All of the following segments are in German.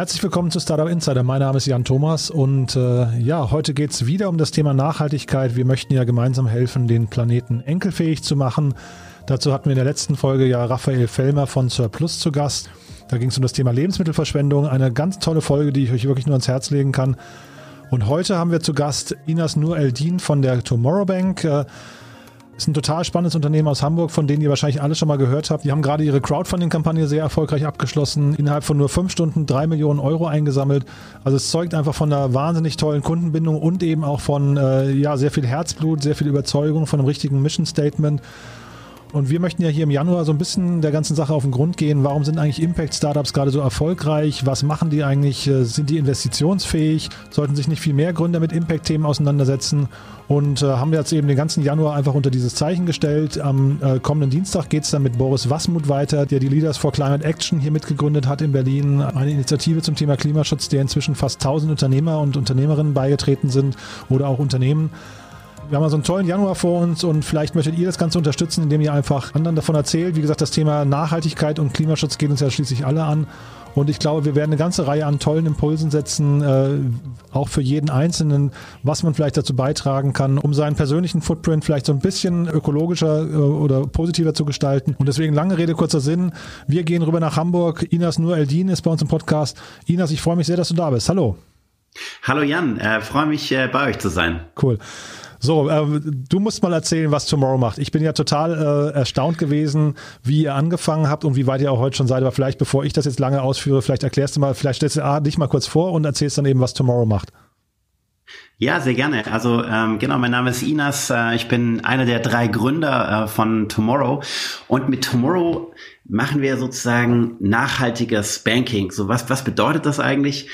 Herzlich willkommen zu Startup Insider. Mein Name ist Jan Thomas und äh, ja, heute geht es wieder um das Thema Nachhaltigkeit. Wir möchten ja gemeinsam helfen, den Planeten enkelfähig zu machen. Dazu hatten wir in der letzten Folge ja Raphael Fellmer von Surplus zu Gast. Da ging es um das Thema Lebensmittelverschwendung. Eine ganz tolle Folge, die ich euch wirklich nur ans Herz legen kann. Und heute haben wir zu Gast Inas Nur Eldin von der Tomorrow Bank. Äh, ist ein total spannendes Unternehmen aus Hamburg, von denen ihr wahrscheinlich alle schon mal gehört habt. Die haben gerade ihre Crowdfunding-Kampagne sehr erfolgreich abgeschlossen, innerhalb von nur fünf Stunden drei Millionen Euro eingesammelt. Also es zeugt einfach von einer wahnsinnig tollen Kundenbindung und eben auch von äh, ja, sehr viel Herzblut, sehr viel Überzeugung, von einem richtigen Mission Statement. Und wir möchten ja hier im Januar so ein bisschen der ganzen Sache auf den Grund gehen. Warum sind eigentlich Impact-Startups gerade so erfolgreich? Was machen die eigentlich? Äh, sind die investitionsfähig? Sollten sich nicht viel mehr Gründer mit Impact-Themen auseinandersetzen? Und äh, haben wir jetzt eben den ganzen Januar einfach unter dieses Zeichen gestellt. Am äh, kommenden Dienstag geht es dann mit Boris Wassmuth weiter, der die Leaders for Climate Action hier mitgegründet hat in Berlin. Eine Initiative zum Thema Klimaschutz, der inzwischen fast 1000 Unternehmer und Unternehmerinnen beigetreten sind oder auch Unternehmen. Wir haben also einen tollen Januar vor uns und vielleicht möchtet ihr das Ganze unterstützen, indem ihr einfach anderen davon erzählt. Wie gesagt, das Thema Nachhaltigkeit und Klimaschutz geht uns ja schließlich alle an. Und ich glaube, wir werden eine ganze Reihe an tollen Impulsen setzen, äh, auch für jeden Einzelnen, was man vielleicht dazu beitragen kann, um seinen persönlichen Footprint vielleicht so ein bisschen ökologischer äh, oder positiver zu gestalten. Und deswegen lange Rede, kurzer Sinn. Wir gehen rüber nach Hamburg. Inas Nur Eldin ist bei uns im Podcast. Inas, ich freue mich sehr, dass du da bist. Hallo. Hallo Jan, äh, freue mich äh, bei euch zu sein. Cool. So, äh, du musst mal erzählen, was Tomorrow macht. Ich bin ja total äh, erstaunt gewesen, wie ihr angefangen habt und wie weit ihr auch heute schon seid. Aber vielleicht, bevor ich das jetzt lange ausführe, vielleicht erklärst du mal, vielleicht stellst du ah, dich mal kurz vor und erzählst dann eben, was Tomorrow macht. Ja, sehr gerne. Also ähm, genau, mein Name ist Inas. Äh, ich bin einer der drei Gründer äh, von Tomorrow. Und mit Tomorrow machen wir sozusagen nachhaltiges Banking. So was, was bedeutet das eigentlich?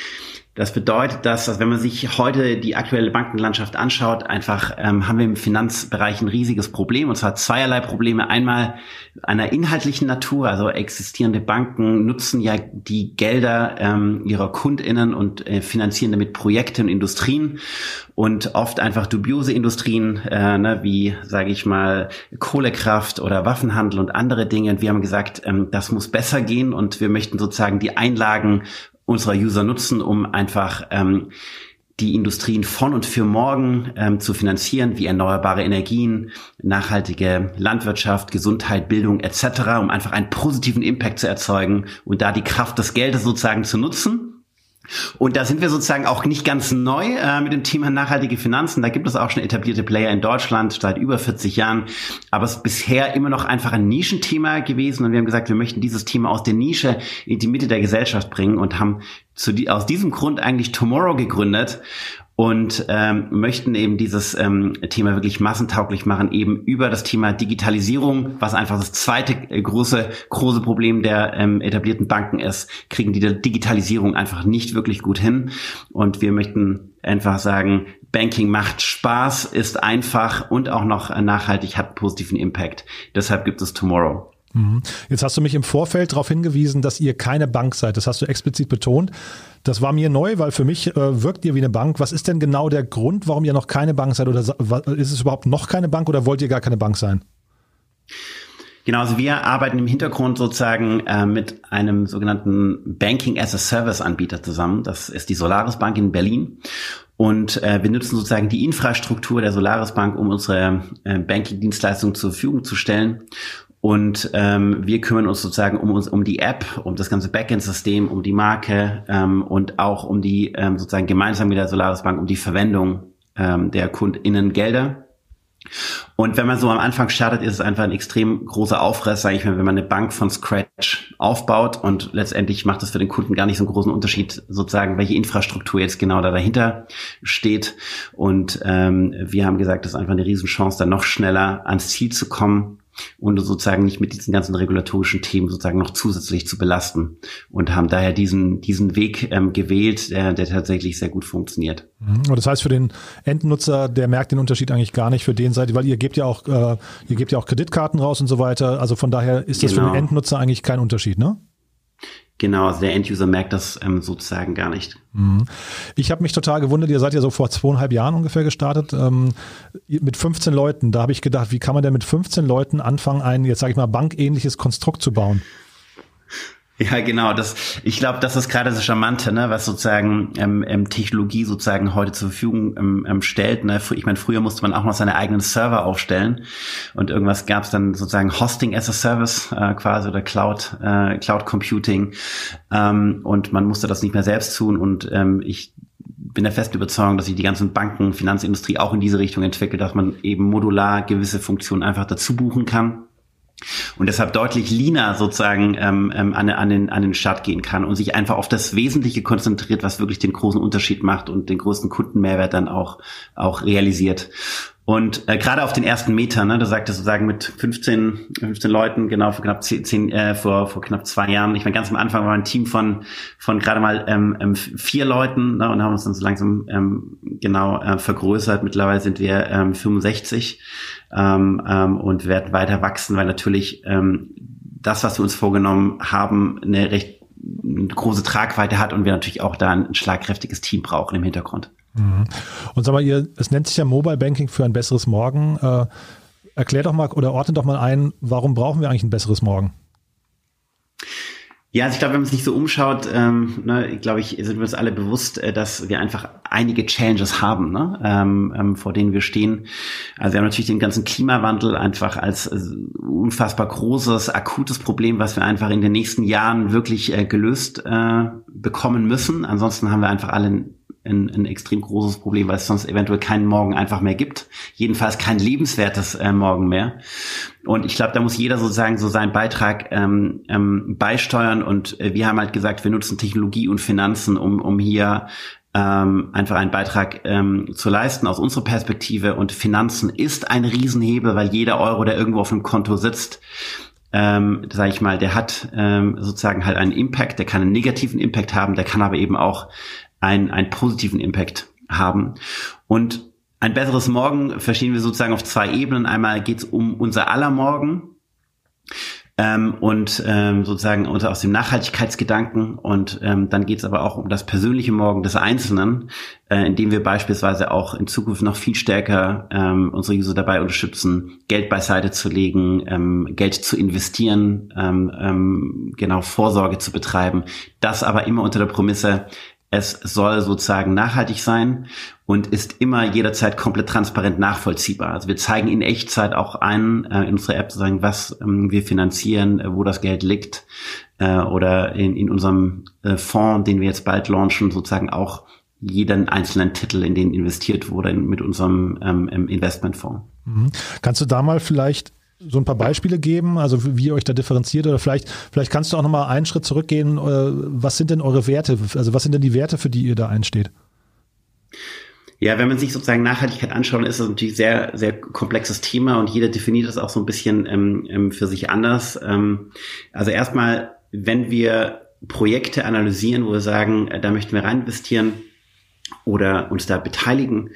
Das bedeutet, dass, dass wenn man sich heute die aktuelle Bankenlandschaft anschaut, einfach ähm, haben wir im Finanzbereich ein riesiges Problem und zwar zweierlei Probleme. Einmal einer inhaltlichen Natur, also existierende Banken nutzen ja die Gelder ähm, ihrer KundInnen und äh, finanzieren damit Projekte und Industrien und oft einfach dubiose Industrien, äh, ne, wie sage ich mal Kohlekraft oder Waffenhandel und andere Dinge. Und wir haben gesagt, ähm, das muss besser gehen und wir möchten sozusagen die Einlagen unserer User nutzen, um einfach ähm, die Industrien von und für morgen ähm, zu finanzieren, wie erneuerbare Energien, nachhaltige Landwirtschaft, Gesundheit, Bildung etc., um einfach einen positiven Impact zu erzeugen und da die Kraft des Geldes sozusagen zu nutzen. Und da sind wir sozusagen auch nicht ganz neu äh, mit dem Thema nachhaltige Finanzen. Da gibt es auch schon etablierte Player in Deutschland seit über 40 Jahren. Aber es ist bisher immer noch einfach ein Nischenthema gewesen. Und wir haben gesagt, wir möchten dieses Thema aus der Nische in die Mitte der Gesellschaft bringen und haben zu die, aus diesem Grund eigentlich Tomorrow gegründet und ähm, möchten eben dieses ähm, Thema wirklich massentauglich machen, eben über das Thema Digitalisierung, was einfach das zweite äh, große große Problem der ähm, etablierten Banken ist, kriegen die Digitalisierung einfach nicht wirklich gut hin. Und wir möchten einfach sagen, Banking macht Spaß, ist einfach und auch noch nachhaltig, hat positiven Impact. Deshalb gibt es Tomorrow. Mhm. Jetzt hast du mich im Vorfeld darauf hingewiesen, dass ihr keine Bank seid. Das hast du explizit betont. Das war mir neu, weil für mich äh, wirkt ihr wie eine Bank. Was ist denn genau der Grund, warum ihr noch keine Bank seid? Oder ist es überhaupt noch keine Bank oder wollt ihr gar keine Bank sein? Genau, also wir arbeiten im Hintergrund sozusagen äh, mit einem sogenannten Banking as a Service Anbieter zusammen. Das ist die Solaris Bank in Berlin. Und äh, wir nutzen sozusagen die Infrastruktur der Solaris Bank, um unsere äh, Banking-Dienstleistungen zur Verfügung zu stellen. Und ähm, wir kümmern uns sozusagen um uns um die App, um das ganze Backend-System, um die Marke ähm, und auch um die ähm, sozusagen gemeinsam mit der Solaris Bank um die Verwendung ähm, der KundInnen Gelder. Und wenn man so am Anfang startet, ist es einfach ein extrem großer Aufriss, sage ich mal, wenn man eine Bank von Scratch aufbaut und letztendlich macht es für den Kunden gar nicht so einen großen Unterschied, sozusagen, welche Infrastruktur jetzt genau da dahinter steht. Und ähm, wir haben gesagt, das ist einfach eine Riesenchance, da noch schneller ans Ziel zu kommen und sozusagen nicht mit diesen ganzen regulatorischen Themen sozusagen noch zusätzlich zu belasten und haben daher diesen, diesen Weg ähm, gewählt, der, der tatsächlich sehr gut funktioniert. Mhm. Das heißt, für den Endnutzer, der merkt den Unterschied eigentlich gar nicht für den Seite, weil ihr gebt ja auch, äh, ihr gebt ja auch Kreditkarten raus und so weiter. Also von daher ist das genau. für den genau. Endnutzer eigentlich kein Unterschied, ne? Genau, also der Enduser merkt das ähm, sozusagen gar nicht. Mhm. Ich habe mich total gewundert, ihr seid ja so vor zweieinhalb Jahren ungefähr gestartet, ähm, mit 15 Leuten. Da habe ich gedacht, wie kann man denn mit 15 Leuten anfangen, ein, jetzt sage ich mal, bankähnliches Konstrukt zu bauen? Ja, genau. Das, ich glaube, das ist gerade das Charmante, ne, was sozusagen ähm, ähm, Technologie sozusagen heute zur Verfügung ähm, ähm, stellt. Ne? Ich meine, früher musste man auch noch seine eigenen Server aufstellen und irgendwas gab es dann sozusagen Hosting as a Service äh, quasi oder Cloud äh, Cloud Computing ähm, und man musste das nicht mehr selbst tun. Und ähm, ich bin der festen Überzeugung, dass sich die ganzen Banken, Finanzindustrie auch in diese Richtung entwickelt, dass man eben modular gewisse Funktionen einfach dazu buchen kann und deshalb deutlich leaner sozusagen ähm, ähm, an, an, den, an den Start gehen kann und sich einfach auf das Wesentliche konzentriert, was wirklich den großen Unterschied macht und den größten Kundenmehrwert dann auch, auch realisiert. Und äh, gerade auf den ersten Meter, ne, da sagte sozusagen mit 15, 15 Leuten, genau vor knapp 10, 10 äh, vor, vor knapp zwei Jahren. Ich meine, ganz am Anfang war ein Team von von gerade mal ähm, ähm, vier Leuten ne, und haben uns dann so langsam ähm, genau äh, vergrößert. Mittlerweile sind wir ähm, 65 ähm, ähm, und werden weiter wachsen, weil natürlich ähm, das, was wir uns vorgenommen haben, eine recht große Tragweite hat und wir natürlich auch da ein schlagkräftiges Team brauchen im Hintergrund. Mhm. Und sag mal, ihr, es nennt sich ja Mobile Banking für ein besseres Morgen. Äh, erklär doch mal oder ordne doch mal ein, warum brauchen wir eigentlich ein besseres Morgen? Ja, also ich glaube, wenn man sich so umschaut, ähm, ne, glaube ich, sind wir uns alle bewusst, äh, dass wir einfach einige Challenges haben, ne, ähm, ähm, vor denen wir stehen. Also wir haben natürlich den ganzen Klimawandel einfach als äh, unfassbar großes, akutes Problem, was wir einfach in den nächsten Jahren wirklich äh, gelöst äh, bekommen müssen. Ansonsten haben wir einfach alle ein, ein extrem großes Problem, weil es sonst eventuell keinen Morgen einfach mehr gibt. Jedenfalls kein lebenswertes äh, Morgen mehr. Und ich glaube, da muss jeder sozusagen so seinen Beitrag ähm, ähm, beisteuern. Und äh, wir haben halt gesagt, wir nutzen Technologie und Finanzen, um, um hier ähm, einfach einen Beitrag ähm, zu leisten aus unserer Perspektive. Und Finanzen ist ein Riesenhebel, weil jeder Euro, der irgendwo auf dem Konto sitzt, ähm, sage ich mal, der hat ähm, sozusagen halt einen Impact, der kann einen negativen Impact haben, der kann aber eben auch einen, einen positiven Impact haben. Und ein besseres Morgen verstehen wir sozusagen auf zwei Ebenen. Einmal geht es um unser aller Morgen ähm, und ähm, sozusagen unter, aus dem Nachhaltigkeitsgedanken und ähm, dann geht es aber auch um das persönliche Morgen des Einzelnen, äh, indem wir beispielsweise auch in Zukunft noch viel stärker ähm, unsere User dabei unterstützen, Geld beiseite zu legen, ähm, Geld zu investieren, ähm, ähm, genau Vorsorge zu betreiben. Das aber immer unter der Prämisse, es soll sozusagen nachhaltig sein und ist immer jederzeit komplett transparent nachvollziehbar. Also wir zeigen in Echtzeit auch ein äh, in unserer App sozusagen, was ähm, wir finanzieren, äh, wo das Geld liegt äh, oder in, in unserem äh, Fonds, den wir jetzt bald launchen, sozusagen auch jeden einzelnen Titel, in den investiert wurde mit unserem ähm, Investmentfonds. Mhm. Kannst du da mal vielleicht so ein paar Beispiele geben, also wie ihr euch da differenziert oder vielleicht, vielleicht kannst du auch nochmal einen Schritt zurückgehen. Äh, was sind denn eure Werte? Also was sind denn die Werte, für die ihr da einsteht? Ja, wenn man sich sozusagen Nachhaltigkeit anschaut, ist das natürlich sehr, sehr komplexes Thema und jeder definiert das auch so ein bisschen ähm, ähm, für sich anders. Ähm, also erstmal, wenn wir Projekte analysieren, wo wir sagen, äh, da möchten wir rein investieren oder uns da beteiligen,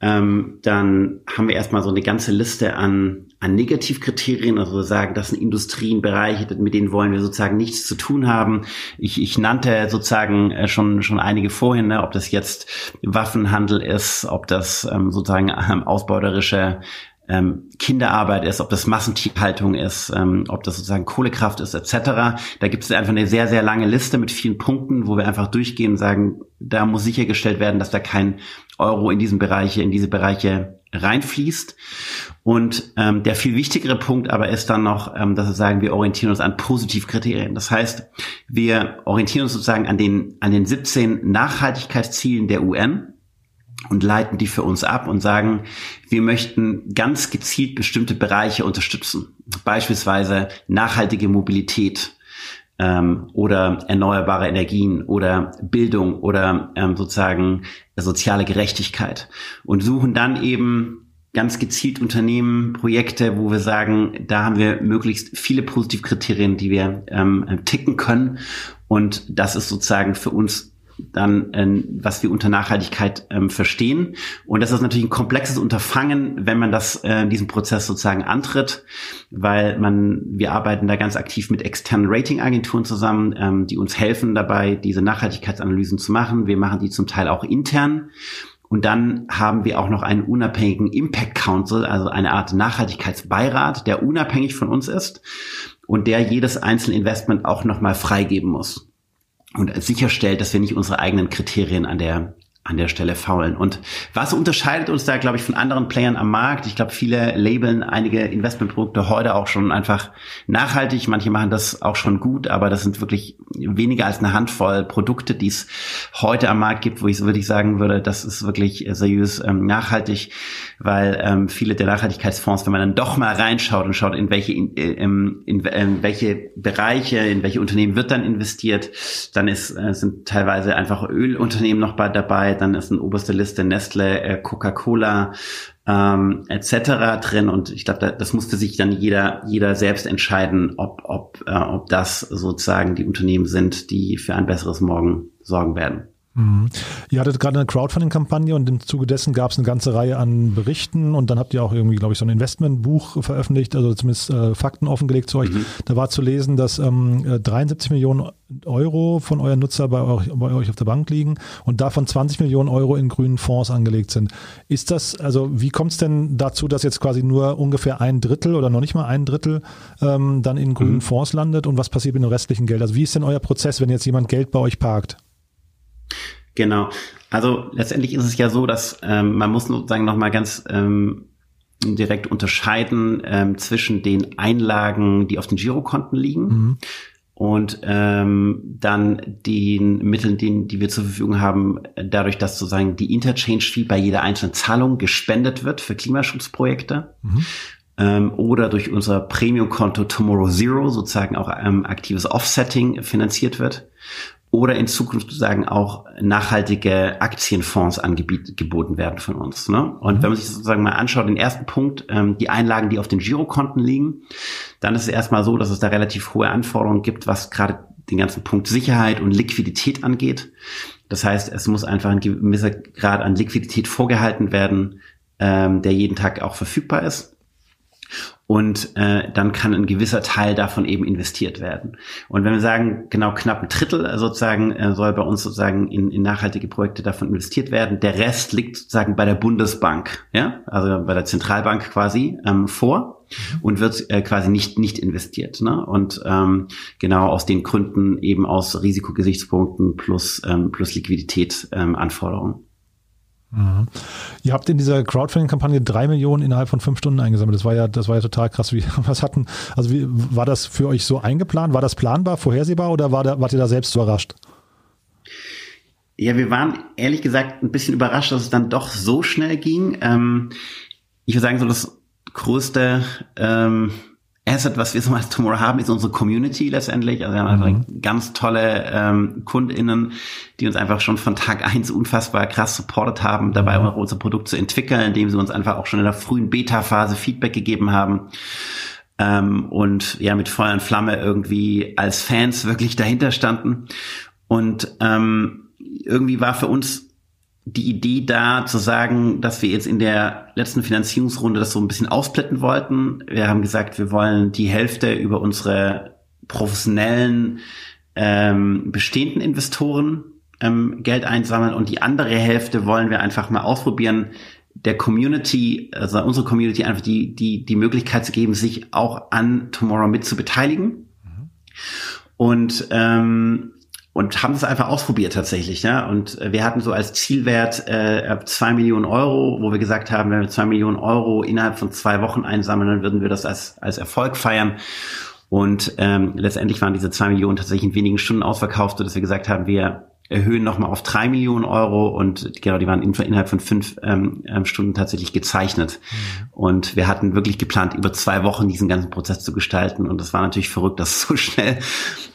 ähm, dann haben wir erstmal so eine ganze Liste an, an Negativkriterien, also sagen, das sind Industrien, Bereiche, mit denen wollen wir sozusagen nichts zu tun haben. Ich, ich nannte sozusagen äh, schon, schon einige vorhin, ne, ob das jetzt Waffenhandel ist, ob das ähm, sozusagen ähm, ausbeuterische ähm, Kinderarbeit ist, ob das Massentierhaltung ist, ähm, ob das sozusagen Kohlekraft ist, etc. Da gibt es einfach eine sehr, sehr lange Liste mit vielen Punkten, wo wir einfach durchgehen und sagen, da muss sichergestellt werden, dass da kein Euro in diesen Bereiche, in diese Bereiche reinfließt. Und ähm, der viel wichtigere Punkt aber ist dann noch, ähm, dass wir sagen, wir orientieren uns an Positivkriterien. Das heißt, wir orientieren uns sozusagen an den, an den 17 Nachhaltigkeitszielen der UN und leiten die für uns ab und sagen, wir möchten ganz gezielt bestimmte Bereiche unterstützen. Beispielsweise nachhaltige Mobilität, ähm, oder erneuerbare Energien oder Bildung oder ähm, sozusagen soziale Gerechtigkeit und suchen dann eben ganz gezielt Unternehmen, Projekte, wo wir sagen, da haben wir möglichst viele Positivkriterien, die wir ähm, ticken können. Und das ist sozusagen für uns dann, äh, was wir unter Nachhaltigkeit ähm, verstehen. Und das ist natürlich ein komplexes Unterfangen, wenn man das äh, diesen Prozess sozusagen antritt, weil man wir arbeiten da ganz aktiv mit externen Ratingagenturen zusammen, ähm, die uns helfen dabei, diese Nachhaltigkeitsanalysen zu machen. Wir machen die zum Teil auch intern. Und dann haben wir auch noch einen unabhängigen Impact Council, also eine Art Nachhaltigkeitsbeirat, der unabhängig von uns ist und der jedes einzelne Investment auch nochmal freigeben muss und sicherstellt, dass wir nicht unsere eigenen Kriterien an der an der Stelle faulen. Und was unterscheidet uns da, glaube ich, von anderen Playern am Markt? Ich glaube, viele labeln einige Investmentprodukte heute auch schon einfach nachhaltig. Manche machen das auch schon gut, aber das sind wirklich weniger als eine Handvoll Produkte, die es heute am Markt gibt, wo ich so wirklich sagen würde, das ist wirklich seriös ähm, nachhaltig, weil ähm, viele der Nachhaltigkeitsfonds, wenn man dann doch mal reinschaut und schaut, in welche in, äh, in, in, in welche Bereiche, in welche Unternehmen wird dann investiert, dann ist äh, sind teilweise einfach Ölunternehmen noch bei dabei dann ist in oberster Liste Nestle, äh, Coca-Cola ähm, etc. drin und ich glaube, da, das musste sich dann jeder jeder selbst entscheiden, ob ob äh, ob das sozusagen die Unternehmen sind, die für ein besseres Morgen sorgen werden. Mhm. Ihr hattet gerade eine Crowdfunding-Kampagne und im Zuge dessen gab es eine ganze Reihe an Berichten und dann habt ihr auch irgendwie, glaube ich, so ein Investmentbuch veröffentlicht, also zumindest äh, Fakten offengelegt zu euch. Mhm. Da war zu lesen, dass ähm, 73 äh, Millionen Euro von euren Nutzer bei euch, bei euch auf der Bank liegen und davon 20 Millionen Euro in grünen Fonds angelegt sind. Ist das, also wie kommt es denn dazu, dass jetzt quasi nur ungefähr ein Drittel oder noch nicht mal ein Drittel ähm, dann in grünen mhm. Fonds landet und was passiert mit dem restlichen Geld? Also wie ist denn euer Prozess, wenn jetzt jemand Geld bei euch parkt? Genau. Also letztendlich ist es ja so, dass ähm, man muss sozusagen nochmal ganz ähm, direkt unterscheiden ähm, zwischen den Einlagen, die auf den Girokonten liegen. Mhm. Und ähm, dann den Mitteln, die, die wir zur Verfügung haben, dadurch, dass sozusagen die Interchange-Fee bei jeder einzelnen Zahlung gespendet wird für Klimaschutzprojekte. Mhm ähm, oder durch unser Premium-Konto Tomorrow Zero sozusagen auch ähm, aktives Offsetting finanziert wird oder in Zukunft sozusagen auch nachhaltige Aktienfonds angeboten werden von uns. Ne? Und mhm. wenn man sich sozusagen mal anschaut, den ersten Punkt, ähm, die Einlagen, die auf den Girokonten liegen, dann ist es erstmal so, dass es da relativ hohe Anforderungen gibt, was gerade den ganzen Punkt Sicherheit und Liquidität angeht. Das heißt, es muss einfach ein gewisser Grad an Liquidität vorgehalten werden, ähm, der jeden Tag auch verfügbar ist und äh, dann kann ein gewisser Teil davon eben investiert werden. Und wenn wir sagen, genau knapp ein Drittel äh, sozusagen äh, soll bei uns sozusagen in, in nachhaltige Projekte davon investiert werden, der Rest liegt sozusagen bei der Bundesbank, ja, also bei der Zentralbank quasi ähm, vor und wird äh, quasi nicht nicht investiert. Ne? Und ähm, genau aus den Gründen eben aus Risikogesichtspunkten plus ähm, plus Liquidität ähm, Anforderungen. Mhm. Ihr habt in dieser Crowdfunding-Kampagne drei Millionen innerhalb von fünf Stunden eingesammelt. Das war ja, das war ja total krass. Wie, was hatten, also wie, war das für euch so eingeplant? War das planbar, vorhersehbar oder war da, wart ihr da selbst überrascht? Ja, wir waren ehrlich gesagt ein bisschen überrascht, dass es dann doch so schnell ging. Ähm, ich würde sagen, so das größte ähm, Asset, was wir so als Tomorrow haben, ist unsere Community letztendlich. Also wir haben einfach mhm. ganz tolle ähm, KundInnen, die uns einfach schon von Tag eins unfassbar krass supportet haben, dabei mhm. auch unser Produkt zu entwickeln, indem sie uns einfach auch schon in der frühen Beta-Phase Feedback gegeben haben. Ähm, und ja, mit Feuer und Flamme irgendwie als Fans wirklich dahinter standen. Und ähm, irgendwie war für uns die Idee da zu sagen, dass wir jetzt in der letzten Finanzierungsrunde das so ein bisschen ausblenden wollten. Wir haben gesagt, wir wollen die Hälfte über unsere professionellen ähm, bestehenden Investoren ähm, Geld einsammeln und die andere Hälfte wollen wir einfach mal ausprobieren, der Community, also unsere Community einfach die, die, die Möglichkeit zu geben, sich auch an Tomorrow mit zu beteiligen. Mhm. Und ähm, und haben es einfach ausprobiert tatsächlich. Ja? Und wir hatten so als Zielwert äh, zwei Millionen Euro, wo wir gesagt haben, wenn wir zwei Millionen Euro innerhalb von zwei Wochen einsammeln, dann würden wir das als, als Erfolg feiern. Und ähm, letztendlich waren diese zwei Millionen tatsächlich in wenigen Stunden ausverkauft, sodass wir gesagt haben, wir erhöhen nochmal auf drei Millionen Euro und genau, die waren innerhalb von fünf ähm, ähm, Stunden tatsächlich gezeichnet. Mhm. Und wir hatten wirklich geplant, über zwei Wochen diesen ganzen Prozess zu gestalten. Und das war natürlich verrückt, dass es so schnell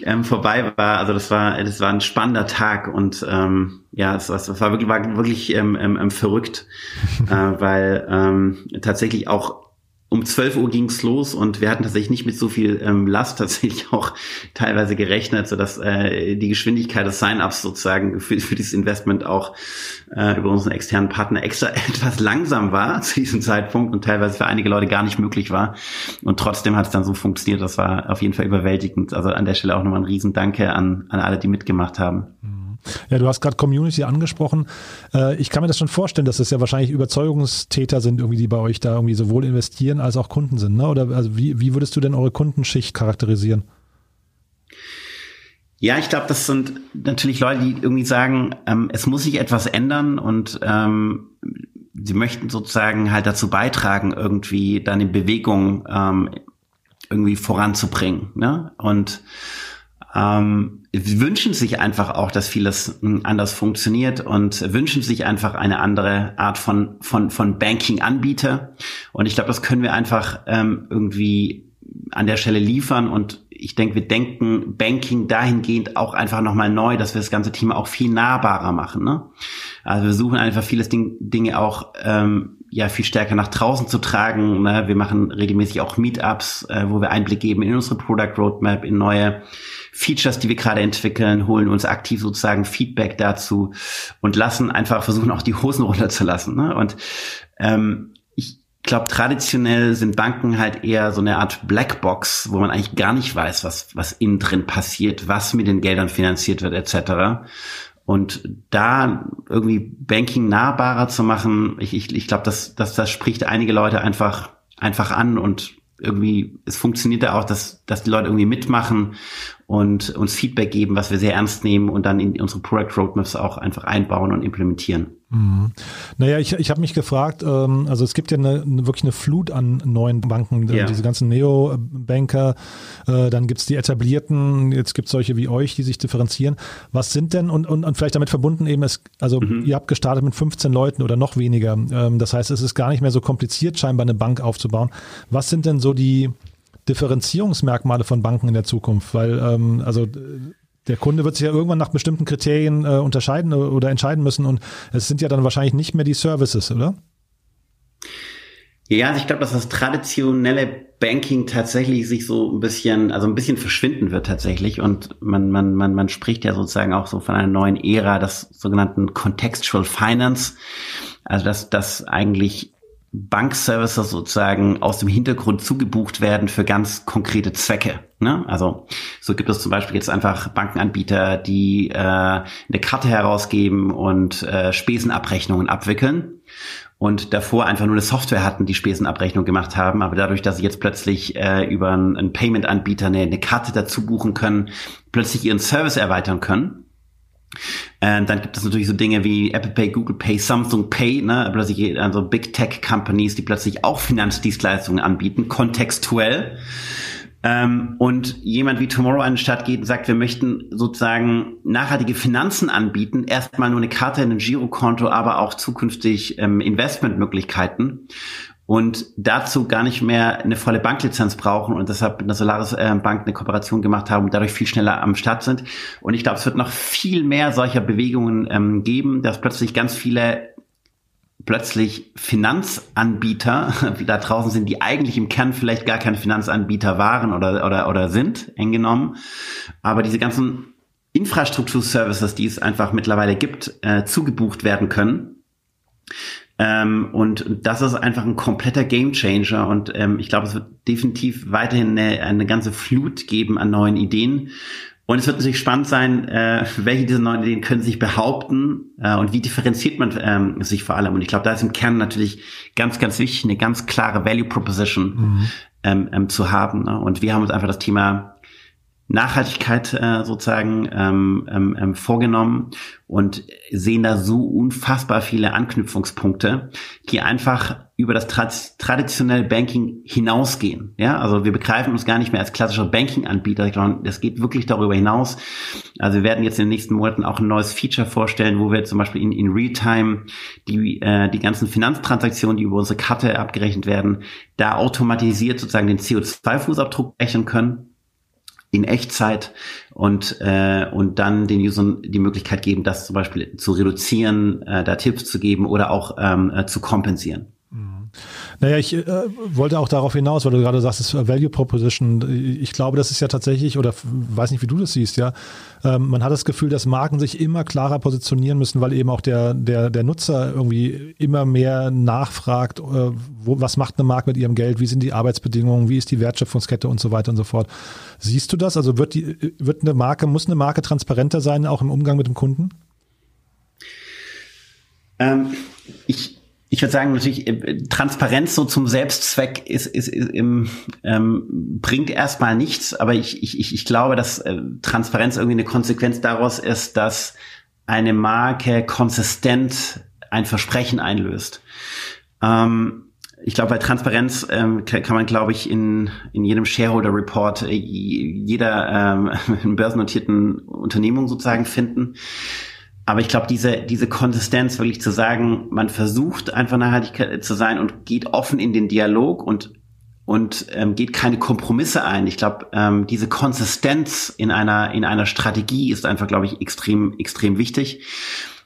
ähm, vorbei war. Also das war, das war ein spannender Tag und ähm, ja, es, es war wirklich, war wirklich ähm, ähm, ähm verrückt, äh, weil ähm, tatsächlich auch um 12 Uhr ging's los und wir hatten tatsächlich nicht mit so viel ähm, Last tatsächlich auch teilweise gerechnet, sodass äh, die Geschwindigkeit des Sign-ups sozusagen für, für dieses Investment auch äh, über unseren externen Partner extra etwas langsam war zu diesem Zeitpunkt und teilweise für einige Leute gar nicht möglich war. Und trotzdem hat es dann so funktioniert. Das war auf jeden Fall überwältigend. Also an der Stelle auch nochmal ein Riesendanke an, an alle, die mitgemacht haben. Mhm. Ja, du hast gerade Community angesprochen. Äh, ich kann mir das schon vorstellen, dass das ja wahrscheinlich Überzeugungstäter sind, irgendwie, die bei euch da irgendwie sowohl investieren als auch Kunden sind. Ne? Oder also wie, wie würdest du denn eure Kundenschicht charakterisieren? Ja, ich glaube, das sind natürlich Leute, die irgendwie sagen, ähm, es muss sich etwas ändern und ähm, sie möchten sozusagen halt dazu beitragen, irgendwie dann in Bewegung ähm, irgendwie voranzubringen. Ne? Und ähm, wünschen sich einfach auch, dass vieles hm, anders funktioniert und wünschen sich einfach eine andere Art von von von Banking-Anbieter. Und ich glaube, das können wir einfach ähm, irgendwie an der Stelle liefern und ich denke, wir denken Banking dahingehend auch einfach nochmal neu, dass wir das ganze Thema auch viel nahbarer machen. Ne? Also wir suchen einfach vieles Ding, Dinge auch ähm, ja viel stärker nach draußen zu tragen. Ne? Wir machen regelmäßig auch Meetups, äh, wo wir Einblick geben in unsere Product Roadmap, in neue Features, die wir gerade entwickeln, holen uns aktiv sozusagen Feedback dazu und lassen einfach versuchen auch die Hosen runterzulassen. Ne? Und ähm, ich glaube, traditionell sind Banken halt eher so eine Art Blackbox, wo man eigentlich gar nicht weiß, was, was innen drin passiert, was mit den Geldern finanziert wird, etc. Und da irgendwie Banking nahbarer zu machen, ich, ich, ich glaube, das, das, das spricht einige Leute einfach, einfach an und irgendwie, es funktioniert da auch, dass, dass die Leute irgendwie mitmachen und uns Feedback geben, was wir sehr ernst nehmen und dann in unsere Product Roadmaps auch einfach einbauen und implementieren. Mhm. Naja, ich, ich habe mich gefragt, ähm, also es gibt ja eine, wirklich eine Flut an neuen Banken, ja. diese ganzen Neo-Banker, äh, dann gibt's die etablierten, jetzt gibt's solche wie euch, die sich differenzieren. Was sind denn, und, und, und vielleicht damit verbunden eben, es, also mhm. ihr habt gestartet mit 15 Leuten oder noch weniger, ähm, das heißt, es ist gar nicht mehr so kompliziert, scheinbar eine Bank aufzubauen. Was sind denn so die Differenzierungsmerkmale von Banken in der Zukunft? Weil, ähm, also der Kunde wird sich ja irgendwann nach bestimmten Kriterien äh, unterscheiden oder entscheiden müssen und es sind ja dann wahrscheinlich nicht mehr die Services, oder? Ja, also ich glaube, dass das traditionelle Banking tatsächlich sich so ein bisschen, also ein bisschen verschwinden wird tatsächlich und man, man, man, man spricht ja sozusagen auch so von einer neuen Ära des sogenannten Contextual Finance. Also dass, dass eigentlich Bankservices sozusagen aus dem Hintergrund zugebucht werden für ganz konkrete Zwecke. Ne? Also so gibt es zum Beispiel jetzt einfach Bankenanbieter, die äh, eine Karte herausgeben und äh, Spesenabrechnungen abwickeln und davor einfach nur eine Software hatten, die Spesenabrechnung gemacht haben. Aber dadurch, dass sie jetzt plötzlich äh, über einen, Payment-Anbieter eine, eine Karte dazu buchen können, plötzlich ihren Service erweitern können äh, dann gibt es natürlich so Dinge wie Apple Pay, Google Pay, Samsung Pay, ne, plötzlich also Big Tech Companies, die plötzlich auch Finanzdienstleistungen anbieten, kontextuell. Ähm, und jemand wie Tomorrow an die Stadt geht und sagt, wir möchten sozusagen nachhaltige Finanzen anbieten, erstmal nur eine Karte, ein Girokonto, aber auch zukünftig ähm, Investmentmöglichkeiten und dazu gar nicht mehr eine volle Banklizenz brauchen und deshalb mit der Solaris äh, Bank eine Kooperation gemacht haben und dadurch viel schneller am Start sind. Und ich glaube, es wird noch viel mehr solcher Bewegungen ähm, geben, dass plötzlich ganz viele plötzlich Finanzanbieter da draußen sind, die eigentlich im Kern vielleicht gar keine Finanzanbieter waren oder, oder, oder sind, eng genommen. Aber diese ganzen Infrastrukturservices, die es einfach mittlerweile gibt, äh, zugebucht werden können ähm, und das ist einfach ein kompletter Gamechanger und ähm, ich glaube, es wird definitiv weiterhin eine, eine ganze Flut geben an neuen Ideen. Und es wird natürlich spannend sein, äh, welche dieser neuen Ideen können sich behaupten äh, und wie differenziert man ähm, sich vor allem. Und ich glaube, da ist im Kern natürlich ganz, ganz wichtig, eine ganz klare Value Proposition mhm. ähm, ähm, zu haben. Ne? Und wir haben uns einfach das Thema Nachhaltigkeit äh, sozusagen ähm, ähm, ähm, vorgenommen und sehen da so unfassbar viele Anknüpfungspunkte, die einfach über das tra traditionelle Banking hinausgehen. Ja, also wir begreifen uns gar nicht mehr als klassischer Banking-Anbieter, sondern es geht wirklich darüber hinaus. Also wir werden jetzt in den nächsten Monaten auch ein neues Feature vorstellen, wo wir zum Beispiel in, in Realtime die, äh, die ganzen Finanztransaktionen, die über unsere Karte abgerechnet werden, da automatisiert sozusagen den CO2-Fußabdruck rechnen können in Echtzeit und äh, und dann den Usern die Möglichkeit geben, das zum Beispiel zu reduzieren, äh, da Tipps zu geben oder auch ähm, äh, zu kompensieren. Naja, ich äh, wollte auch darauf hinaus, weil du gerade sagst, es Value Proposition. Ich glaube, das ist ja tatsächlich, oder weiß nicht, wie du das siehst, ja. Ähm, man hat das Gefühl, dass Marken sich immer klarer positionieren müssen, weil eben auch der, der, der Nutzer irgendwie immer mehr nachfragt, äh, wo, was macht eine Marke mit ihrem Geld, wie sind die Arbeitsbedingungen, wie ist die Wertschöpfungskette und so weiter und so fort. Siehst du das? Also wird die, wird eine Marke, muss eine Marke transparenter sein, auch im Umgang mit dem Kunden? Ähm, ich, ich würde sagen, natürlich, äh, Transparenz so zum Selbstzweck ist, ist, ist im, ähm, bringt erstmal nichts, aber ich, ich, ich glaube, dass äh, Transparenz irgendwie eine Konsequenz daraus ist, dass eine Marke konsistent ein Versprechen einlöst. Ähm, ich glaube, bei Transparenz ähm, kann man, glaube ich, in, in jedem Shareholder Report äh, jeder ähm, börsennotierten Unternehmung sozusagen finden. Aber ich glaube, diese, diese Konsistenz wirklich zu sagen, man versucht einfach nachhaltig zu sein und geht offen in den Dialog und, und ähm, geht keine Kompromisse ein. Ich glaube, ähm, diese Konsistenz in einer, in einer Strategie ist einfach, glaube ich, extrem, extrem wichtig.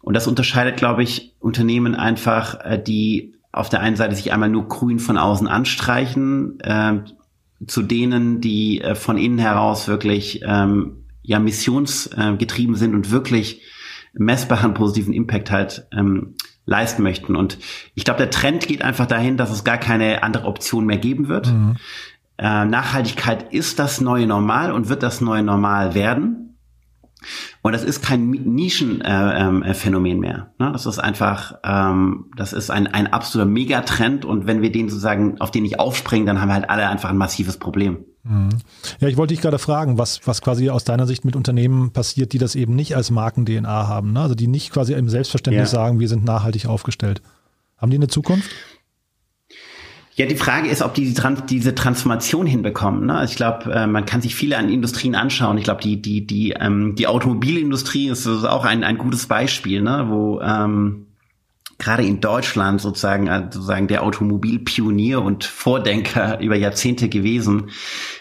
Und das unterscheidet, glaube ich, Unternehmen einfach, äh, die auf der einen Seite sich einmal nur grün von außen anstreichen, äh, zu denen, die äh, von innen heraus wirklich ähm, ja missionsgetrieben sind und wirklich messbaren positiven Impact halt ähm, leisten möchten. Und ich glaube, der Trend geht einfach dahin, dass es gar keine andere Option mehr geben wird. Mhm. Äh, Nachhaltigkeit ist das neue Normal und wird das neue Normal werden. Und das ist kein Nischenphänomen äh, ähm, mehr. Ne? Das ist einfach, ähm, das ist ein, ein absoluter Megatrend. Und wenn wir den sozusagen, auf den nicht aufspringen, dann haben wir halt alle einfach ein massives Problem. Mhm. Ja, ich wollte dich gerade fragen, was, was quasi aus deiner Sicht mit Unternehmen passiert, die das eben nicht als Marken-DNA haben, ne? also die nicht quasi im Selbstverständnis ja. sagen, wir sind nachhaltig aufgestellt. Haben die eine Zukunft? Ja, die Frage ist, ob die diese Transformation hinbekommen. Ne? Also ich glaube, äh, man kann sich viele an Industrien anschauen. Ich glaube, die die die ähm, die Automobilindustrie ist auch ein ein gutes Beispiel, ne? wo ähm, gerade in Deutschland sozusagen, äh, sozusagen der Automobilpionier und Vordenker über Jahrzehnte gewesen,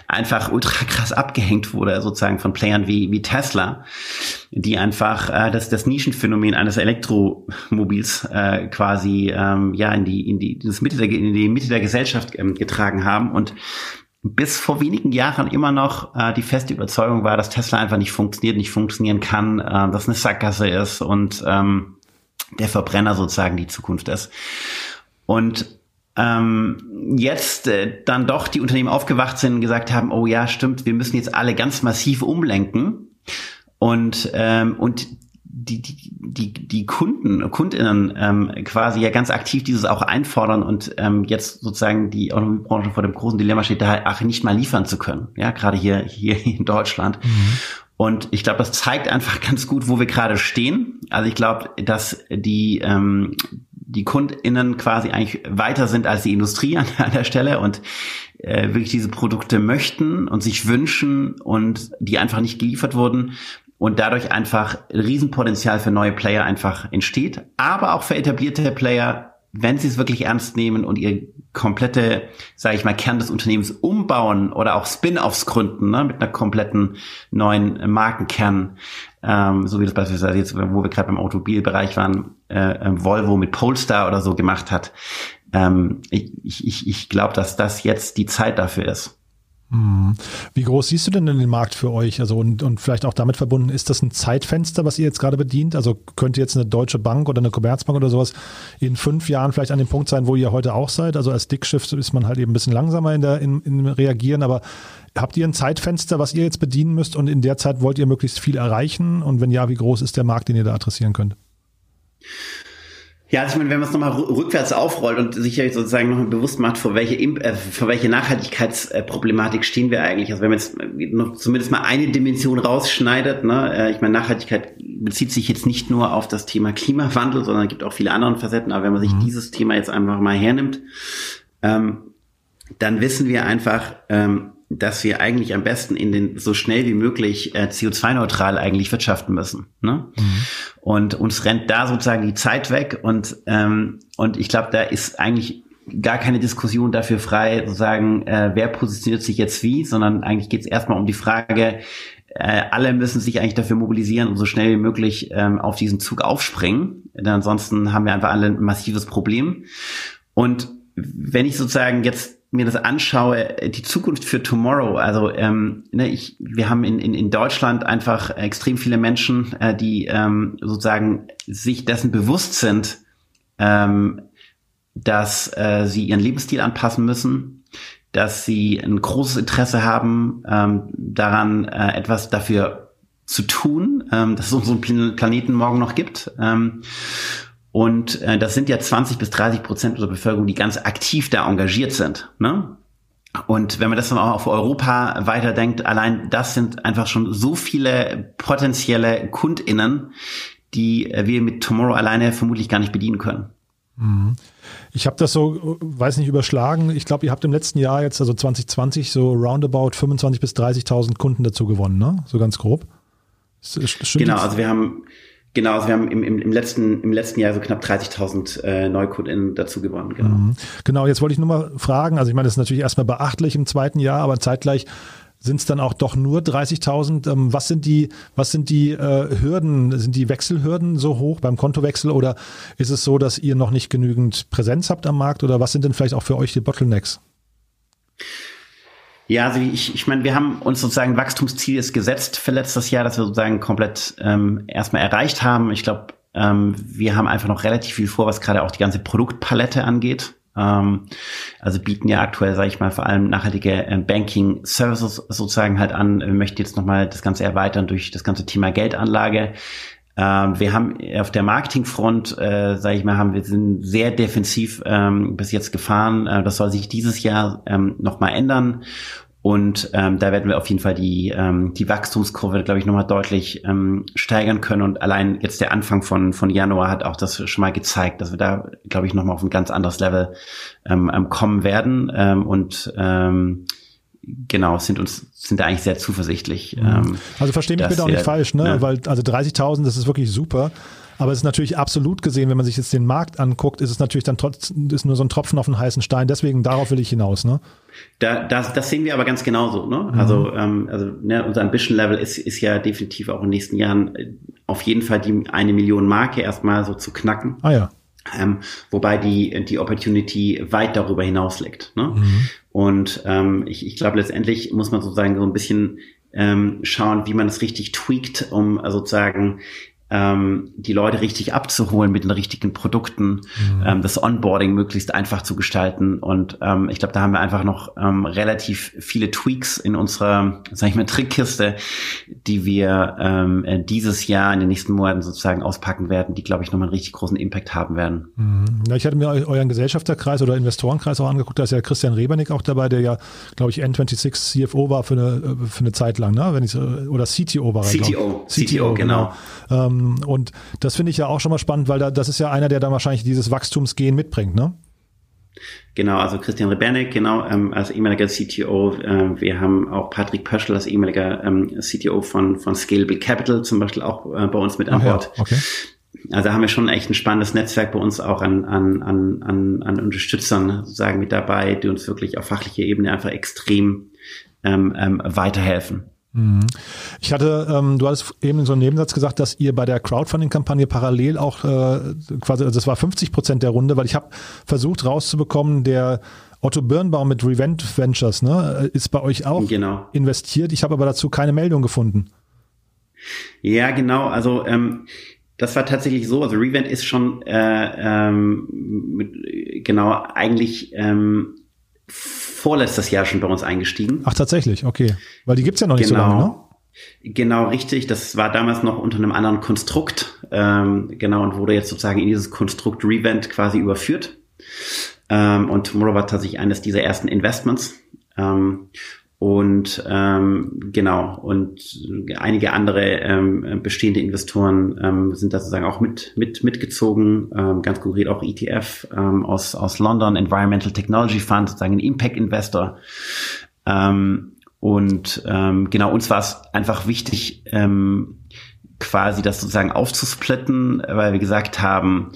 einfach ultra krass abgehängt wurde, sozusagen von Playern wie, wie Tesla, die einfach äh, das, das Nischenphänomen eines Elektromobils äh, quasi ähm, ja in die, in die, das Mitte der, in die Mitte der Gesellschaft ähm, getragen haben. Und bis vor wenigen Jahren immer noch äh, die feste Überzeugung war, dass Tesla einfach nicht funktioniert, nicht funktionieren kann, äh, dass eine Sackgasse ist und ähm, der Verbrenner sozusagen die Zukunft ist. Und ähm, jetzt äh, dann doch die Unternehmen aufgewacht sind und gesagt haben, oh ja, stimmt, wir müssen jetzt alle ganz massiv umlenken und ähm, und die, die, die, die Kunden, Kundinnen ähm, quasi ja ganz aktiv dieses auch einfordern und ähm, jetzt sozusagen die Automobilbranche vor dem großen Dilemma steht, da ach nicht mal liefern zu können. Ja, gerade hier, hier in Deutschland. Mhm. Und ich glaube, das zeigt einfach ganz gut, wo wir gerade stehen. Also ich glaube, dass die, ähm, die KundInnen quasi eigentlich weiter sind als die Industrie an, an der Stelle und äh, wirklich diese Produkte möchten und sich wünschen und die einfach nicht geliefert wurden und dadurch einfach Riesenpotenzial für neue Player einfach entsteht, aber auch für etablierte Player wenn sie es wirklich ernst nehmen und ihr komplette, sage ich mal, Kern des Unternehmens umbauen oder auch Spin-offs gründen, ne, mit einer kompletten neuen Markenkern, ähm, so wie das beispielsweise jetzt, wo wir gerade beim Automobilbereich waren, äh, äh, Volvo mit Polestar oder so gemacht hat. Ähm, ich ich, ich glaube, dass das jetzt die Zeit dafür ist. Hm. Wie groß siehst du denn den Markt für euch? Also und, und vielleicht auch damit verbunden, ist das ein Zeitfenster, was ihr jetzt gerade bedient? Also könnte jetzt eine Deutsche Bank oder eine Commerzbank oder sowas in fünf Jahren vielleicht an dem Punkt sein, wo ihr heute auch seid? Also als Dickschiff ist man halt eben ein bisschen langsamer in der in, in Reagieren, aber habt ihr ein Zeitfenster, was ihr jetzt bedienen müsst und in der Zeit wollt ihr möglichst viel erreichen? Und wenn ja, wie groß ist der Markt, den ihr da adressieren könnt? Ja, also ich meine, wenn man es nochmal rückwärts aufrollt und sich sozusagen nochmal bewusst macht, vor welche, äh, vor welche Nachhaltigkeitsproblematik stehen wir eigentlich. Also wenn man jetzt noch zumindest mal eine Dimension rausschneidet, ne, äh, ich meine, Nachhaltigkeit bezieht sich jetzt nicht nur auf das Thema Klimawandel, sondern es gibt auch viele andere Facetten. Aber wenn man sich mhm. dieses Thema jetzt einfach mal hernimmt, ähm, dann wissen wir einfach, ähm, dass wir eigentlich am besten in den so schnell wie möglich äh, CO2-neutral eigentlich wirtschaften müssen. Ne? Mhm. Und uns rennt da sozusagen die Zeit weg und ähm, und ich glaube, da ist eigentlich gar keine Diskussion dafür frei, sozusagen, äh, wer positioniert sich jetzt wie, sondern eigentlich geht es erstmal um die Frage, äh, alle müssen sich eigentlich dafür mobilisieren und so schnell wie möglich ähm, auf diesen Zug aufspringen. Denn ansonsten haben wir einfach alle ein massives Problem. Und wenn ich sozusagen jetzt mir das anschaue, die Zukunft für Tomorrow, also ähm, ne, ich, wir haben in, in, in Deutschland einfach extrem viele Menschen, äh, die ähm, sozusagen sich dessen bewusst sind, ähm, dass äh, sie ihren Lebensstil anpassen müssen, dass sie ein großes Interesse haben, ähm, daran äh, etwas dafür zu tun, ähm, dass es unseren Planeten morgen noch gibt. Ähm, und äh, das sind ja 20 bis 30 Prozent unserer Bevölkerung, die ganz aktiv da engagiert sind. Ne? Und wenn man das dann auch auf Europa weiterdenkt, allein das sind einfach schon so viele potenzielle KundInnen, die äh, wir mit Tomorrow alleine vermutlich gar nicht bedienen können. Mhm. Ich habe das so, weiß nicht, überschlagen. Ich glaube, ihr habt im letzten Jahr jetzt, also 2020, so roundabout 25.000 bis 30.000 Kunden dazu gewonnen, ne? So ganz grob. Stimmt genau, also wir haben Genau, also wir haben im, im, im, letzten, im letzten Jahr so knapp 30.000 äh, NeukundInnen dazu gewonnen. Genau. Mhm. genau, jetzt wollte ich nur mal fragen, also ich meine, das ist natürlich erstmal beachtlich im zweiten Jahr, aber zeitgleich sind es dann auch doch nur 30.000. Ähm, was sind die, was sind die äh, Hürden? Sind die Wechselhürden so hoch beim Kontowechsel oder ist es so, dass ihr noch nicht genügend Präsenz habt am Markt oder was sind denn vielleicht auch für euch die Bottlenecks? Ja, also ich, ich meine, wir haben uns sozusagen Wachstumsziel ist gesetzt für letztes Jahr, dass wir sozusagen komplett ähm, erstmal erreicht haben. Ich glaube, ähm, wir haben einfach noch relativ viel vor, was gerade auch die ganze Produktpalette angeht. Ähm, also bieten ja aktuell, sage ich mal, vor allem nachhaltige äh, Banking Services sozusagen halt an. Wir möchten jetzt nochmal das Ganze erweitern durch das ganze Thema Geldanlage. Ähm, wir haben auf der Marketingfront, äh, sage ich mal, haben wir sind sehr defensiv ähm, bis jetzt gefahren. Äh, das soll sich dieses Jahr ähm, nochmal ändern. Und ähm, da werden wir auf jeden Fall die, ähm, die Wachstumskurve, glaube ich, nochmal deutlich ähm, steigern können. Und allein jetzt der Anfang von, von Januar hat auch das schon mal gezeigt, dass wir da, glaube ich, nochmal auf ein ganz anderes Level ähm, kommen werden. Ähm, und ähm, genau, sind uns, sind da eigentlich sehr zuversichtlich. Mhm. Ähm, also verstehe mich bitte auch nicht falsch, ne? Ja. Weil also 30.000, das ist wirklich super. Aber es ist natürlich absolut gesehen, wenn man sich jetzt den Markt anguckt, ist es natürlich dann trotzdem, ist nur so ein Tropfen auf einen heißen Stein. Deswegen darauf will ich hinaus, ne? Da, das, das sehen wir aber ganz genauso, ne? Mhm. Also, ähm, also ne, unser Ambition Level ist, ist ja definitiv auch in den nächsten Jahren äh, auf jeden Fall die eine Million Marke erstmal so zu knacken. Ah ja. Ähm, wobei die, die Opportunity weit darüber hinaus liegt. Ne? Mhm. Und ähm, ich, ich glaube, letztendlich muss man sozusagen so ein bisschen ähm, schauen, wie man es richtig tweakt, um sozusagen ähm, die Leute richtig abzuholen mit den richtigen Produkten, mhm. ähm, das Onboarding möglichst einfach zu gestalten. Und ähm, ich glaube, da haben wir einfach noch ähm, relativ viele Tweaks in unserer, sag ich mal, Trickkiste, die wir ähm, äh, dieses Jahr in den nächsten Monaten sozusagen auspacken werden, die, glaube ich, nochmal einen richtig großen Impact haben werden. Mhm. Ja, ich hatte mir euren Gesellschafterkreis oder Investorenkreis auch angeguckt, da ist ja Christian Rebernick auch dabei, der ja, glaube ich, N26 CFO war für eine, für eine Zeit lang, ne? Wenn ich oder CTO war. CTO, CTO, CTO, genau. genau. Ähm, und das finde ich ja auch schon mal spannend, weil da, das ist ja einer, der da wahrscheinlich dieses Wachstumsgehen mitbringt, ne? Genau, also Christian Rebernek, genau, ähm, als ehemaliger CTO. Äh, wir haben auch Patrick Pöschl als ehemaliger ähm, CTO von, von Scalable Capital zum Beispiel auch äh, bei uns mit an Bord. Ja, okay. Also haben wir schon echt ein spannendes Netzwerk bei uns auch an, an, an, an, an Unterstützern sozusagen mit dabei, die uns wirklich auf fachlicher Ebene einfach extrem ähm, ähm, weiterhelfen. Mhm. Ich hatte, ähm, du hattest eben in so einem Nebensatz gesagt, dass ihr bei der Crowdfunding-Kampagne parallel auch äh, quasi, also das war 50 Prozent der Runde, weil ich habe versucht rauszubekommen, der Otto Birnbaum mit Revent Ventures, ne, ist bei euch auch genau. investiert. Ich habe aber dazu keine Meldung gefunden. Ja, genau. Also ähm, das war tatsächlich so. Also Revent ist schon äh, ähm, mit, genau eigentlich ähm, vorletztes Jahr schon bei uns eingestiegen. Ach, tatsächlich, okay. Weil die gibt's ja noch nicht genau. so lange, ne? Genau, richtig. Das war damals noch unter einem anderen Konstrukt, ähm, genau, und wurde jetzt sozusagen in dieses Konstrukt Revent quasi überführt. Ähm, und Tomorrow war tatsächlich eines dieser ersten Investments. Ähm, und ähm, genau, und einige andere ähm, bestehende Investoren ähm, sind da sozusagen auch mit, mit mitgezogen, ähm, ganz konkret auch ETF ähm, aus, aus London, Environmental Technology Fund, sozusagen ein Impact Investor. Ähm, und ähm, genau, uns war es einfach wichtig, ähm, quasi das sozusagen aufzusplitten, weil wir gesagt haben,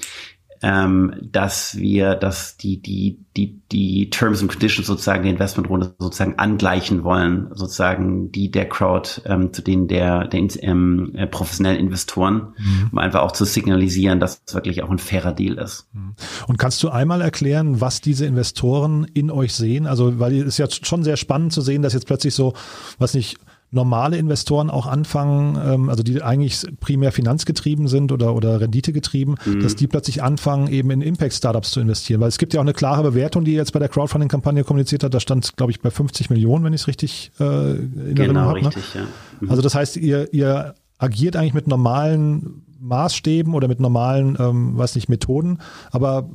ähm, dass wir, dass die, die, die, die Terms and Conditions sozusagen der Investmentrunde sozusagen angleichen wollen, sozusagen die der Crowd ähm, zu denen der, der ähm, äh, professionellen Investoren, mhm. um einfach auch zu signalisieren, dass es wirklich auch ein fairer Deal ist. Mhm. Und kannst du einmal erklären, was diese Investoren in euch sehen? Also, weil es ist ja schon sehr spannend zu sehen, dass jetzt plötzlich so, was nicht, normale Investoren auch anfangen, ähm, also die eigentlich primär finanzgetrieben sind oder, oder renditegetrieben, mhm. dass die plötzlich anfangen, eben in Impact-Startups zu investieren. Weil es gibt ja auch eine klare Bewertung, die jetzt bei der Crowdfunding-Kampagne kommuniziert hat. Da stand, glaube ich, bei 50 Millionen, wenn ich es richtig äh, in genau, Erinnerung habe. Ne? Ja. Mhm. Also das heißt, ihr, ihr agiert eigentlich mit normalen Maßstäben oder mit normalen, ähm, weiß nicht, Methoden, aber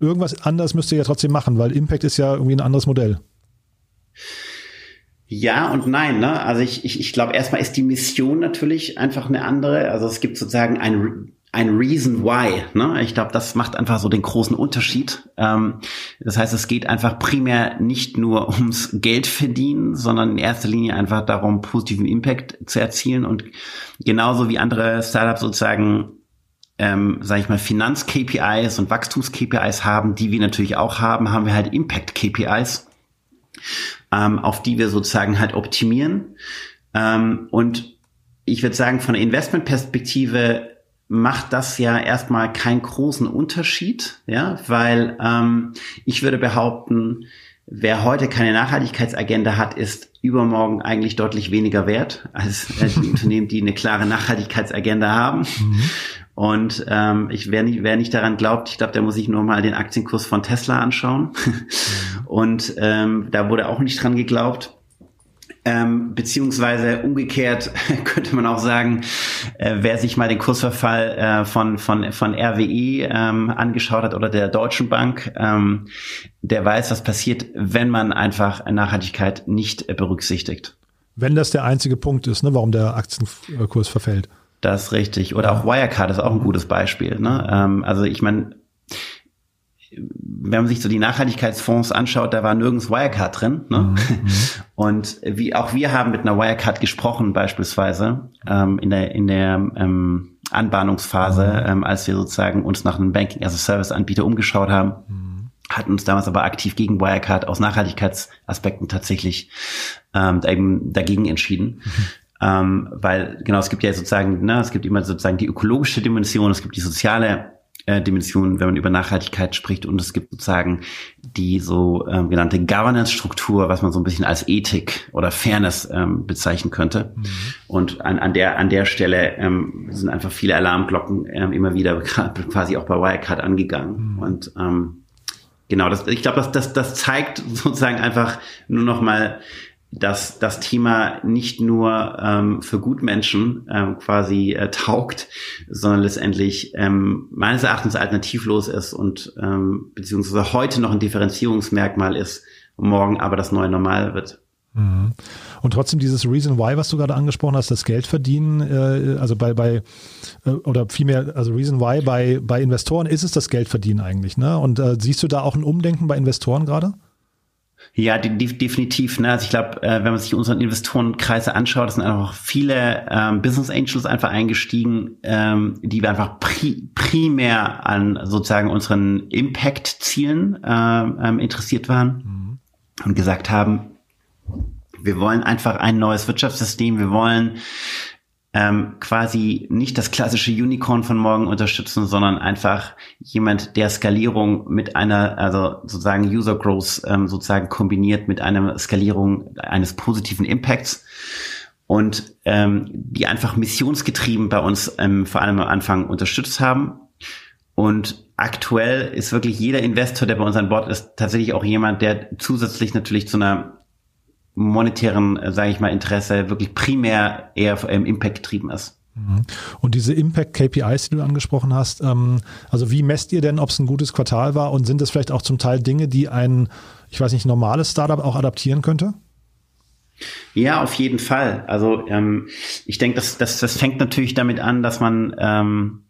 irgendwas anderes müsst ihr ja trotzdem machen, weil Impact ist ja irgendwie ein anderes Modell. Ja und nein, ne? Also ich, ich, ich glaube, erstmal ist die Mission natürlich einfach eine andere. Also es gibt sozusagen ein, ein Reason Why. Ne? Ich glaube, das macht einfach so den großen Unterschied. Ähm, das heißt, es geht einfach primär nicht nur ums Geld verdienen, sondern in erster Linie einfach darum, positiven Impact zu erzielen. Und genauso wie andere Startups sozusagen ähm, sage ich mal, Finanz-KPIs und Wachstums-KPIs haben, die wir natürlich auch haben, haben wir halt Impact-KPIs ähm, auf die wir sozusagen halt optimieren. Ähm, und ich würde sagen, von der Investmentperspektive macht das ja erstmal keinen großen Unterschied, ja, weil ähm, ich würde behaupten, wer heute keine Nachhaltigkeitsagenda hat, ist übermorgen eigentlich deutlich weniger wert als die Unternehmen, die eine klare Nachhaltigkeitsagenda haben. Mhm. Und ähm, ich, wer nicht, wer nicht daran glaubt, ich glaube, der muss sich nur mal den Aktienkurs von Tesla anschauen. Und ähm, da wurde auch nicht dran geglaubt. Ähm, beziehungsweise umgekehrt könnte man auch sagen, äh, wer sich mal den Kursverfall äh, von, von, von RWE ähm, angeschaut hat oder der Deutschen Bank, ähm, der weiß, was passiert, wenn man einfach Nachhaltigkeit nicht äh, berücksichtigt. Wenn das der einzige Punkt ist, ne, warum der Aktienkurs verfällt. Das ist richtig. Oder auch Wirecard ist auch ein gutes Beispiel. Ne? Ähm, also ich meine, wenn man sich so die Nachhaltigkeitsfonds anschaut, da war nirgends Wirecard drin. Ne? Mhm. Und wie auch wir haben mit einer Wirecard gesprochen beispielsweise ähm, in der in der ähm, Anbahnungsphase, mhm. ähm, als wir sozusagen uns nach einem Banking as a Service Anbieter umgeschaut haben. Mhm. Hatten uns damals aber aktiv gegen Wirecard aus Nachhaltigkeitsaspekten tatsächlich ähm, dagegen entschieden. Mhm. Ähm, weil genau, es gibt ja sozusagen, ne, es gibt immer sozusagen die ökologische Dimension, es gibt die soziale äh, Dimension, wenn man über Nachhaltigkeit spricht und es gibt sozusagen die so ähm, genannte Governance-Struktur, was man so ein bisschen als Ethik oder Fairness ähm, bezeichnen könnte. Mhm. Und an, an der an der Stelle ähm, sind einfach viele Alarmglocken ähm, immer wieder quasi auch bei Wirecard angegangen. Mhm. Und ähm, genau, das, ich glaube, das, das, das zeigt sozusagen einfach nur noch mal dass das Thema nicht nur ähm, für Gutmenschen ähm, quasi äh, taugt, sondern letztendlich ähm, meines Erachtens alternativlos ist und ähm, beziehungsweise heute noch ein Differenzierungsmerkmal ist, morgen aber das neue Normal wird. Mhm. Und trotzdem dieses Reason Why, was du gerade angesprochen hast, das Geld verdienen, äh, also bei, bei äh, oder vielmehr, also Reason Why bei, bei Investoren ist es das Geld verdienen eigentlich, ne? Und äh, siehst du da auch ein Umdenken bei Investoren gerade? Ja, die, die, definitiv. Ne? Also ich glaube, äh, wenn man sich unseren Investorenkreise anschaut, sind einfach viele ähm, Business Angels einfach eingestiegen, ähm, die wir einfach pri primär an sozusagen unseren Impact-Zielen äh, ähm, interessiert waren mhm. und gesagt haben, wir wollen einfach ein neues Wirtschaftssystem, wir wollen ähm, quasi nicht das klassische Unicorn von morgen unterstützen, sondern einfach jemand, der Skalierung mit einer, also sozusagen User Growth ähm, sozusagen kombiniert mit einer Skalierung eines positiven Impacts und ähm, die einfach missionsgetrieben bei uns ähm, vor allem am Anfang unterstützt haben. Und aktuell ist wirklich jeder Investor, der bei uns an Bord ist, tatsächlich auch jemand, der zusätzlich natürlich zu einer monetären, äh, sage ich mal, Interesse wirklich primär eher im Impact getrieben ist. Mhm. Und diese Impact-KPIs, die du angesprochen hast, ähm, also wie messt ihr denn, ob es ein gutes Quartal war und sind es vielleicht auch zum Teil Dinge, die ein, ich weiß nicht, normales Startup auch adaptieren könnte? Ja, auf jeden Fall. Also ähm, ich denke, das, das, das fängt natürlich damit an, dass man, ähm,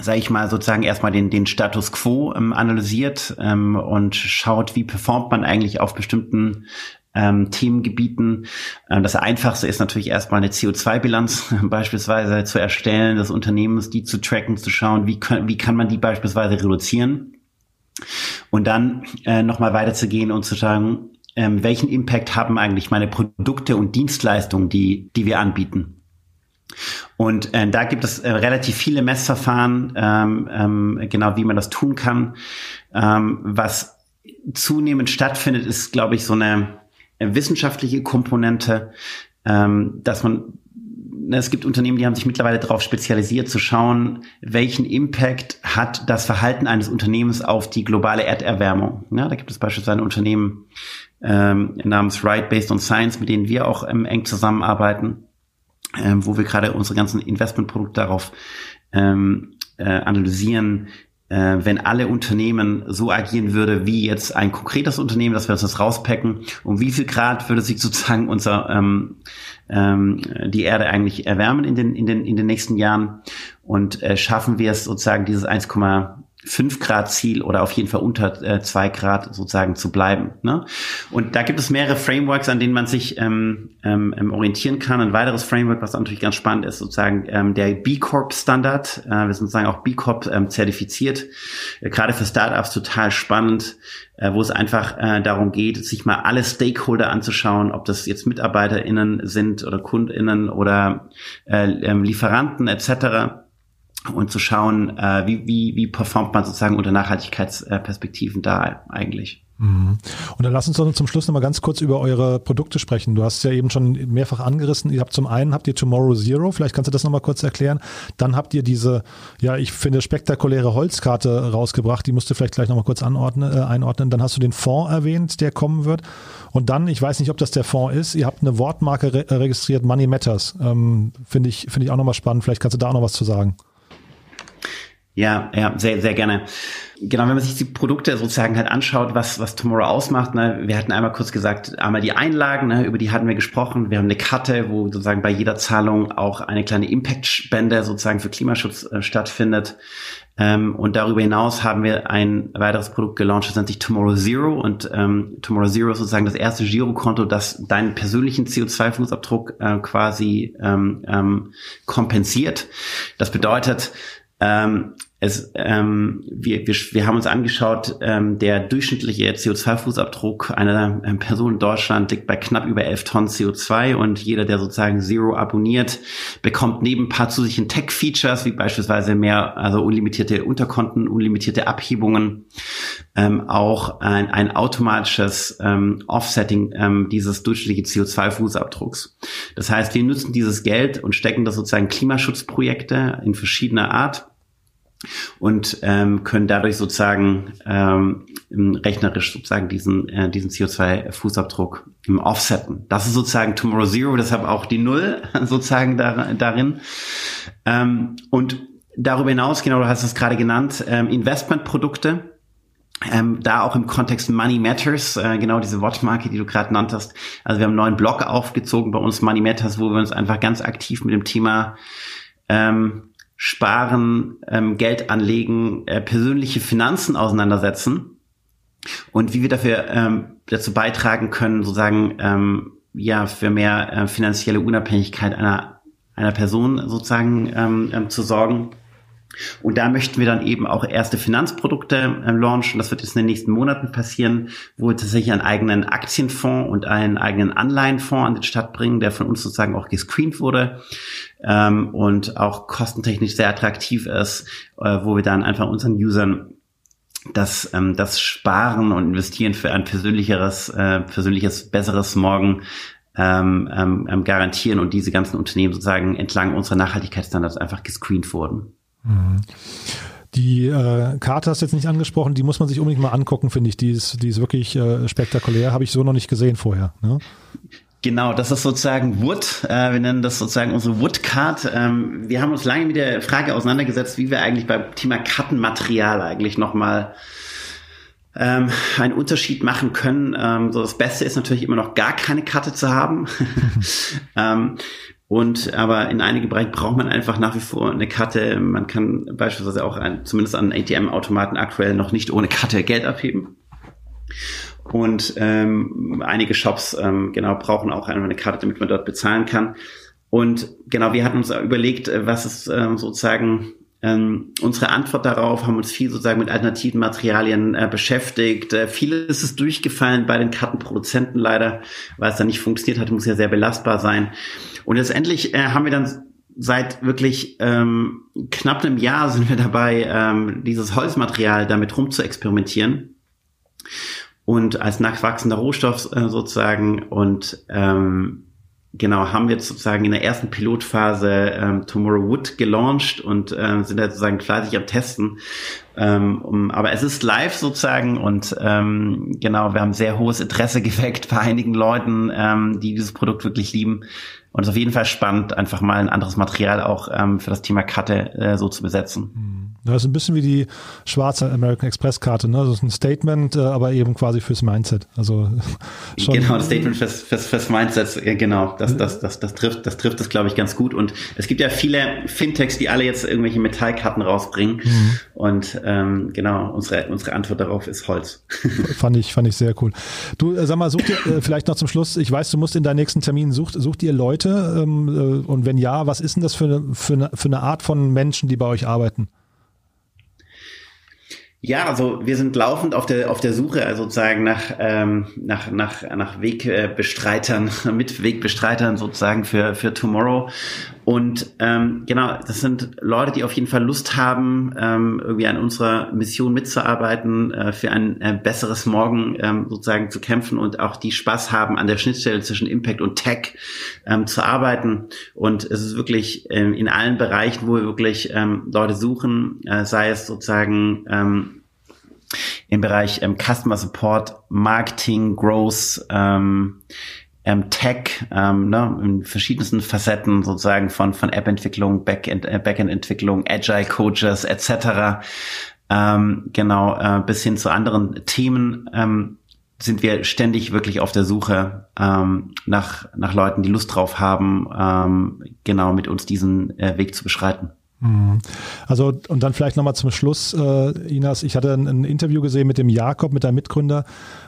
sage ich mal, sozusagen erstmal den, den Status quo ähm, analysiert ähm, und schaut, wie performt man eigentlich auf bestimmten ähm, Themengebieten. Ähm, das Einfachste ist natürlich erstmal eine CO2-Bilanz beispielsweise zu erstellen, des Unternehmens, die zu tracken, zu schauen, wie, kann, wie kann man die beispielsweise reduzieren. Und dann äh, nochmal weiterzugehen und zu sagen, ähm, welchen Impact haben eigentlich meine Produkte und Dienstleistungen, die, die wir anbieten. Und äh, da gibt es äh, relativ viele Messverfahren, ähm, ähm, genau wie man das tun kann. Ähm, was zunehmend stattfindet, ist, glaube ich, so eine wissenschaftliche Komponente, ähm, dass man ne, es gibt Unternehmen, die haben sich mittlerweile darauf spezialisiert, zu schauen, welchen Impact hat das Verhalten eines Unternehmens auf die globale Erderwärmung. Ja, da gibt es beispielsweise ein Unternehmen ähm, namens Right Based on Science, mit denen wir auch ähm, eng zusammenarbeiten, ähm, wo wir gerade unsere ganzen Investmentprodukte darauf ähm, äh, analysieren, äh, wenn alle Unternehmen so agieren würde wie jetzt ein konkretes Unternehmen, dass wir uns das rauspacken, um wie viel Grad würde sich sozusagen unser ähm, ähm, die Erde eigentlich erwärmen in den in den in den nächsten Jahren? Und äh, schaffen wir es sozusagen dieses 1, 5 Grad Ziel oder auf jeden Fall unter äh, 2 Grad sozusagen zu bleiben. Ne? Und da gibt es mehrere Frameworks, an denen man sich ähm, ähm, ähm, orientieren kann. Ein weiteres Framework, was natürlich ganz spannend ist, sozusagen ähm, der B Corp Standard. Äh, wir sind sozusagen auch B Corp ähm, zertifiziert. Äh, gerade für Startups total spannend, äh, wo es einfach äh, darum geht, sich mal alle Stakeholder anzuschauen, ob das jetzt MitarbeiterInnen sind oder KundInnen oder äh, ähm, Lieferanten etc und zu schauen, äh, wie, wie, wie performt man sozusagen unter Nachhaltigkeitsperspektiven da eigentlich. Mhm. Und dann lass uns doch zum Schluss nochmal ganz kurz über eure Produkte sprechen. Du hast ja eben schon mehrfach angerissen. Ihr habt zum einen habt ihr Tomorrow Zero, vielleicht kannst du das nochmal kurz erklären. Dann habt ihr diese, ja, ich finde, spektakuläre Holzkarte rausgebracht. Die musst du vielleicht gleich nochmal kurz anordnen, äh, einordnen. Dann hast du den Fonds erwähnt, der kommen wird. Und dann, ich weiß nicht, ob das der Fonds ist, ihr habt eine Wortmarke re registriert, Money Matters. Ähm, finde ich, finde ich auch nochmal spannend. Vielleicht kannst du da auch noch was zu sagen. Ja, ja, sehr, sehr gerne. Genau, wenn man sich die Produkte sozusagen halt anschaut, was, was Tomorrow ausmacht, ne, wir hatten einmal kurz gesagt, einmal die Einlagen, ne, über die hatten wir gesprochen. Wir haben eine Karte, wo sozusagen bei jeder Zahlung auch eine kleine Impact-Spende sozusagen für Klimaschutz äh, stattfindet. Ähm, und darüber hinaus haben wir ein weiteres Produkt gelauncht, das nennt sich Tomorrow Zero. Und ähm, Tomorrow Zero ist sozusagen das erste Girokonto, das deinen persönlichen CO2-Fußabdruck äh, quasi ähm, ähm, kompensiert. Das bedeutet, ähm, es, ähm, wir, wir, wir haben uns angeschaut, ähm, der durchschnittliche CO2-Fußabdruck einer ähm, Person in Deutschland liegt bei knapp über 11 Tonnen CO2 und jeder, der sozusagen Zero abonniert, bekommt neben ein paar zusätzlichen Tech-Features, wie beispielsweise mehr, also unlimitierte Unterkonten, unlimitierte Abhebungen, ähm, auch ein, ein automatisches ähm, Offsetting ähm, dieses durchschnittlichen CO2-Fußabdrucks. Das heißt, wir nutzen dieses Geld und stecken das sozusagen Klimaschutzprojekte in verschiedener Art und ähm, können dadurch sozusagen ähm, rechnerisch sozusagen diesen, äh, diesen CO2-Fußabdruck im offsetten. Das ist sozusagen Tomorrow Zero, deshalb auch die Null sozusagen da, darin. Ähm, und darüber hinaus, genau, du hast es gerade genannt, ähm, Investmentprodukte. Ähm, da auch im Kontext Money Matters, äh, genau diese Wortmarke, die du gerade nanntest. Also wir haben einen neuen Blog aufgezogen bei uns Money Matters, wo wir uns einfach ganz aktiv mit dem Thema ähm, Sparen, ähm, Geld anlegen, äh, persönliche Finanzen auseinandersetzen und wie wir dafür ähm, dazu beitragen können, sozusagen ähm, ja für mehr äh, finanzielle Unabhängigkeit einer einer Person sozusagen ähm, ähm, zu sorgen. Und da möchten wir dann eben auch erste Finanzprodukte äh, launchen. Das wird jetzt in den nächsten Monaten passieren, wo wir tatsächlich einen eigenen Aktienfonds und einen eigenen Anleihenfonds an den Start bringen, der von uns sozusagen auch gescreent wurde ähm, und auch kostentechnisch sehr attraktiv ist, äh, wo wir dann einfach unseren Usern das, ähm, das Sparen und Investieren für ein persönlicheres, äh, persönliches, besseres Morgen ähm, ähm, ähm garantieren und diese ganzen Unternehmen sozusagen entlang unserer Nachhaltigkeitsstandards einfach gescreent wurden. Die äh, Karte hast du jetzt nicht angesprochen, die muss man sich unbedingt mal angucken, finde ich. Die ist, die ist wirklich äh, spektakulär, habe ich so noch nicht gesehen vorher. Ne? Genau, das ist sozusagen Wood. Äh, wir nennen das sozusagen unsere Wood-Card. Ähm, wir haben uns lange mit der Frage auseinandergesetzt, wie wir eigentlich beim Thema Kartenmaterial eigentlich nochmal ähm, einen Unterschied machen können. Ähm, so das Beste ist natürlich immer noch gar keine Karte zu haben. ähm, und aber in einigen Bereichen braucht man einfach nach wie vor eine Karte. Man kann beispielsweise auch ein, zumindest an ATM-Automaten aktuell noch nicht ohne Karte Geld abheben. Und ähm, einige Shops ähm, genau brauchen auch eine Karte, damit man dort bezahlen kann. Und genau, wir hatten uns überlegt, äh, was ist ähm, sozusagen ähm, unsere Antwort darauf, haben uns viel sozusagen mit alternativen Materialien äh, beschäftigt. Äh, vieles ist durchgefallen bei den Kartenproduzenten leider, weil es dann nicht funktioniert hat, muss ja sehr belastbar sein. Und letztendlich äh, haben wir dann seit wirklich ähm, knapp einem Jahr sind wir dabei, ähm, dieses Holzmaterial damit rum zu experimentieren und als nachwachsender Rohstoff äh, sozusagen und ähm, genau haben wir sozusagen in der ersten Pilotphase ähm, Tomorrow Wood gelauncht und äh, sind jetzt sozusagen fleißig am Testen. Ähm, um, aber es ist live sozusagen und ähm, genau, wir haben sehr hohes Interesse geweckt bei einigen Leuten, ähm, die dieses Produkt wirklich lieben. Und es ist auf jeden Fall spannend, einfach mal ein anderes Material auch ähm, für das Thema Karte äh, so zu besetzen. Mhm. Das ist ein bisschen wie die schwarze American Express Karte, ne? Das ist ein Statement, äh, aber eben quasi fürs Mindset. Also schon genau, das Statement fürs, fürs, fürs Mindset, genau. Das, das, das, das trifft, das trifft es, glaube ich, ganz gut. Und es gibt ja viele Fintechs, die alle jetzt irgendwelche Metallkarten rausbringen. Mhm. Und ähm, genau, unsere, unsere Antwort darauf ist Holz. fand ich, fand ich sehr cool. Du, äh, sag mal, sucht ihr äh, vielleicht noch zum Schluss, ich weiß, du musst in deinen nächsten Termin, sucht, sucht ihr Leute? Ähm, äh, und wenn ja, was ist denn das für eine, für eine, für eine Art von Menschen, die bei euch arbeiten? Ja, also wir sind laufend auf der auf der Suche also sozusagen nach ähm, nach nach nach Wegbestreitern, mit Wegbestreitern sozusagen für für Tomorrow und ähm, genau, das sind Leute, die auf jeden Fall Lust haben, ähm, irgendwie an unserer Mission mitzuarbeiten, äh, für ein äh, besseres Morgen ähm, sozusagen zu kämpfen und auch die Spaß haben, an der Schnittstelle zwischen Impact und Tech ähm, zu arbeiten. Und es ist wirklich ähm, in allen Bereichen, wo wir wirklich ähm, Leute suchen, äh, sei es sozusagen ähm, im Bereich ähm, Customer Support, Marketing, Growth, ähm, ähm, Tech, ähm, ne, in verschiedensten Facetten sozusagen von von App-Entwicklung, Backend, äh, Backend-Entwicklung, Agile-Coaches etc. Ähm, genau äh, bis hin zu anderen Themen ähm, sind wir ständig wirklich auf der Suche ähm, nach nach Leuten, die Lust drauf haben, ähm, genau mit uns diesen äh, Weg zu beschreiten. Mhm. Also und dann vielleicht nochmal zum Schluss, äh, Inas, ich hatte ein, ein, Interview gesehen mit dem Jakob, mit deinem Mitgründer.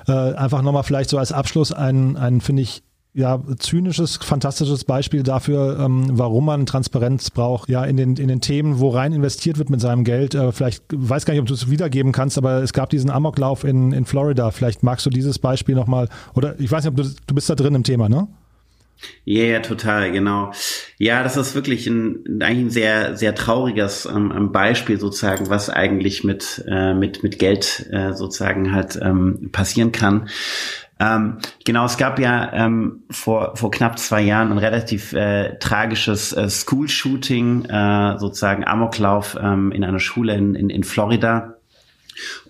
Äh, einfach nochmal vielleicht so als Abschluss ein, ein finde ich, ja, zynisches, fantastisches Beispiel dafür, ähm, warum man Transparenz braucht, ja, in den, in den Themen, wo rein investiert wird mit seinem Geld. Äh, vielleicht, weiß gar nicht, ob du es wiedergeben kannst, aber es gab diesen Amoklauf in, in Florida. Vielleicht magst du dieses Beispiel nochmal, oder ich weiß nicht, ob du, du bist da drin im Thema, ne? Ja, yeah, total, genau. Ja, das ist wirklich ein, eigentlich ein sehr, sehr trauriges ähm, Beispiel sozusagen, was eigentlich mit, äh, mit, mit Geld äh, sozusagen halt ähm, passieren kann. Ähm, genau, es gab ja ähm, vor, vor knapp zwei Jahren ein relativ äh, tragisches äh, School-Shooting, äh, sozusagen Amoklauf ähm, in einer Schule in, in, in Florida.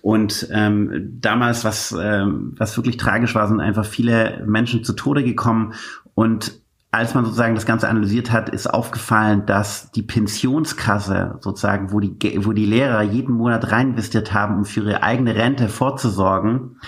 Und ähm, damals, was, ähm, was wirklich tragisch war, sind einfach viele Menschen zu Tode gekommen. Und als man sozusagen das Ganze analysiert hat, ist aufgefallen, dass die Pensionskasse sozusagen, wo die, wo die Lehrer jeden Monat rein investiert haben, um für ihre eigene Rente vorzusorgen,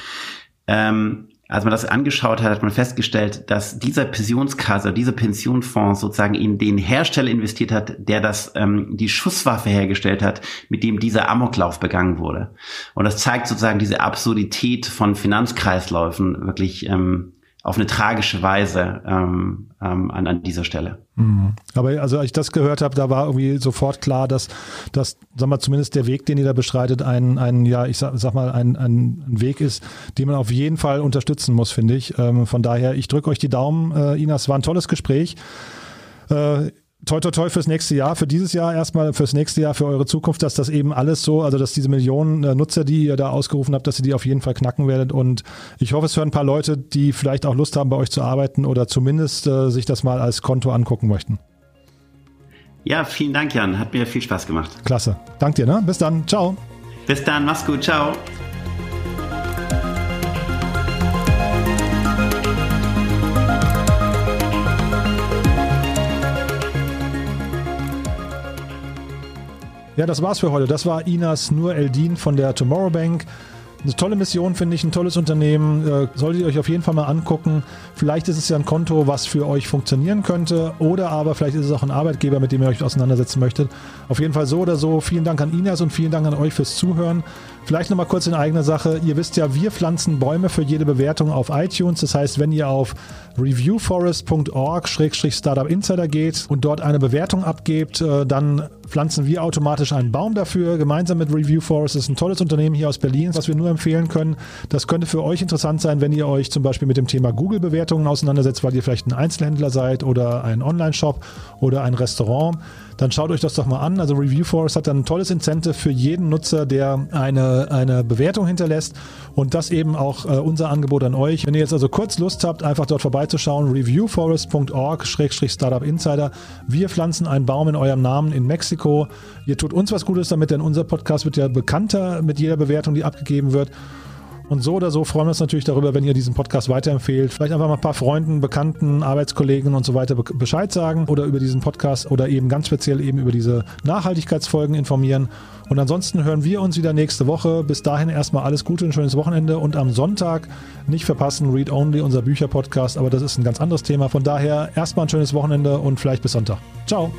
ähm, als man das angeschaut hat, hat man festgestellt, dass dieser Pensionskasse, dieser Pensionfonds sozusagen in den Hersteller investiert hat, der das ähm, die Schusswaffe hergestellt hat, mit dem dieser Amoklauf begangen wurde. Und das zeigt sozusagen diese Absurdität von Finanzkreisläufen wirklich ähm, auf eine tragische Weise ähm, ähm, an, an dieser Stelle. Mhm. Aber also als ich das gehört habe, da war irgendwie sofort klar, dass, dass sag mal, zumindest der Weg, den ihr da beschreitet, ein, ein ja, ich sag, sag mal, ein, ein Weg ist, den man auf jeden Fall unterstützen muss, finde ich. Ähm, von daher, ich drücke euch die Daumen, äh, Ina, es war ein tolles Gespräch. Äh, toi, toi, toi fürs nächste Jahr, für dieses Jahr erstmal, fürs nächste Jahr, für eure Zukunft, dass das eben alles so, also dass diese Millionen äh, Nutzer, die ihr da ausgerufen habt, dass ihr die auf jeden Fall knacken werdet. Und ich hoffe, es hören ein paar Leute, die vielleicht auch Lust haben, bei euch zu arbeiten oder zumindest äh, sich das mal als Konto angucken möchten. Ja, vielen Dank, Jan. Hat mir viel Spaß gemacht. Klasse. Dank dir, ne? Bis dann. Ciao. Bis dann. Mach's gut. Ciao. Ja, das war's für heute. Das war Inas Nur Eldin von der Tomorrow Bank. Eine tolle Mission, finde ich, ein tolles Unternehmen. Äh, solltet ihr euch auf jeden Fall mal angucken. Vielleicht ist es ja ein Konto, was für euch funktionieren könnte. Oder aber vielleicht ist es auch ein Arbeitgeber, mit dem ihr euch auseinandersetzen möchtet. Auf jeden Fall so oder so. Vielen Dank an Inas und vielen Dank an euch fürs Zuhören. Vielleicht nochmal kurz in eigener Sache. Ihr wisst ja, wir pflanzen Bäume für jede Bewertung auf iTunes. Das heißt, wenn ihr auf reviewforest.org-startup insider geht und dort eine Bewertung abgebt, äh, dann pflanzen wir automatisch einen Baum dafür, gemeinsam mit Review Forest. Das ist ein tolles Unternehmen hier aus Berlin, was wir nur empfehlen können. Das könnte für euch interessant sein, wenn ihr euch zum Beispiel mit dem Thema Google-Bewertungen auseinandersetzt, weil ihr vielleicht ein Einzelhändler seid oder ein Online-Shop oder ein Restaurant dann schaut euch das doch mal an. Also Review Forest hat dann ein tolles Incentive für jeden Nutzer, der eine, eine Bewertung hinterlässt und das eben auch äh, unser Angebot an euch. Wenn ihr jetzt also kurz Lust habt, einfach dort vorbeizuschauen, reviewforest.org-startup insider. Wir pflanzen einen Baum in eurem Namen in Mexiko. Ihr tut uns was Gutes damit, denn unser Podcast wird ja bekannter mit jeder Bewertung, die abgegeben wird. Und so oder so freuen wir uns natürlich darüber, wenn ihr diesen Podcast weiterempfehlt. Vielleicht einfach mal ein paar Freunden, Bekannten, Arbeitskollegen und so weiter Bescheid sagen oder über diesen Podcast oder eben ganz speziell eben über diese Nachhaltigkeitsfolgen informieren. Und ansonsten hören wir uns wieder nächste Woche. Bis dahin erstmal alles Gute, ein schönes Wochenende und am Sonntag nicht verpassen, Read Only, unser Bücherpodcast, aber das ist ein ganz anderes Thema. Von daher erstmal ein schönes Wochenende und vielleicht bis Sonntag. Ciao.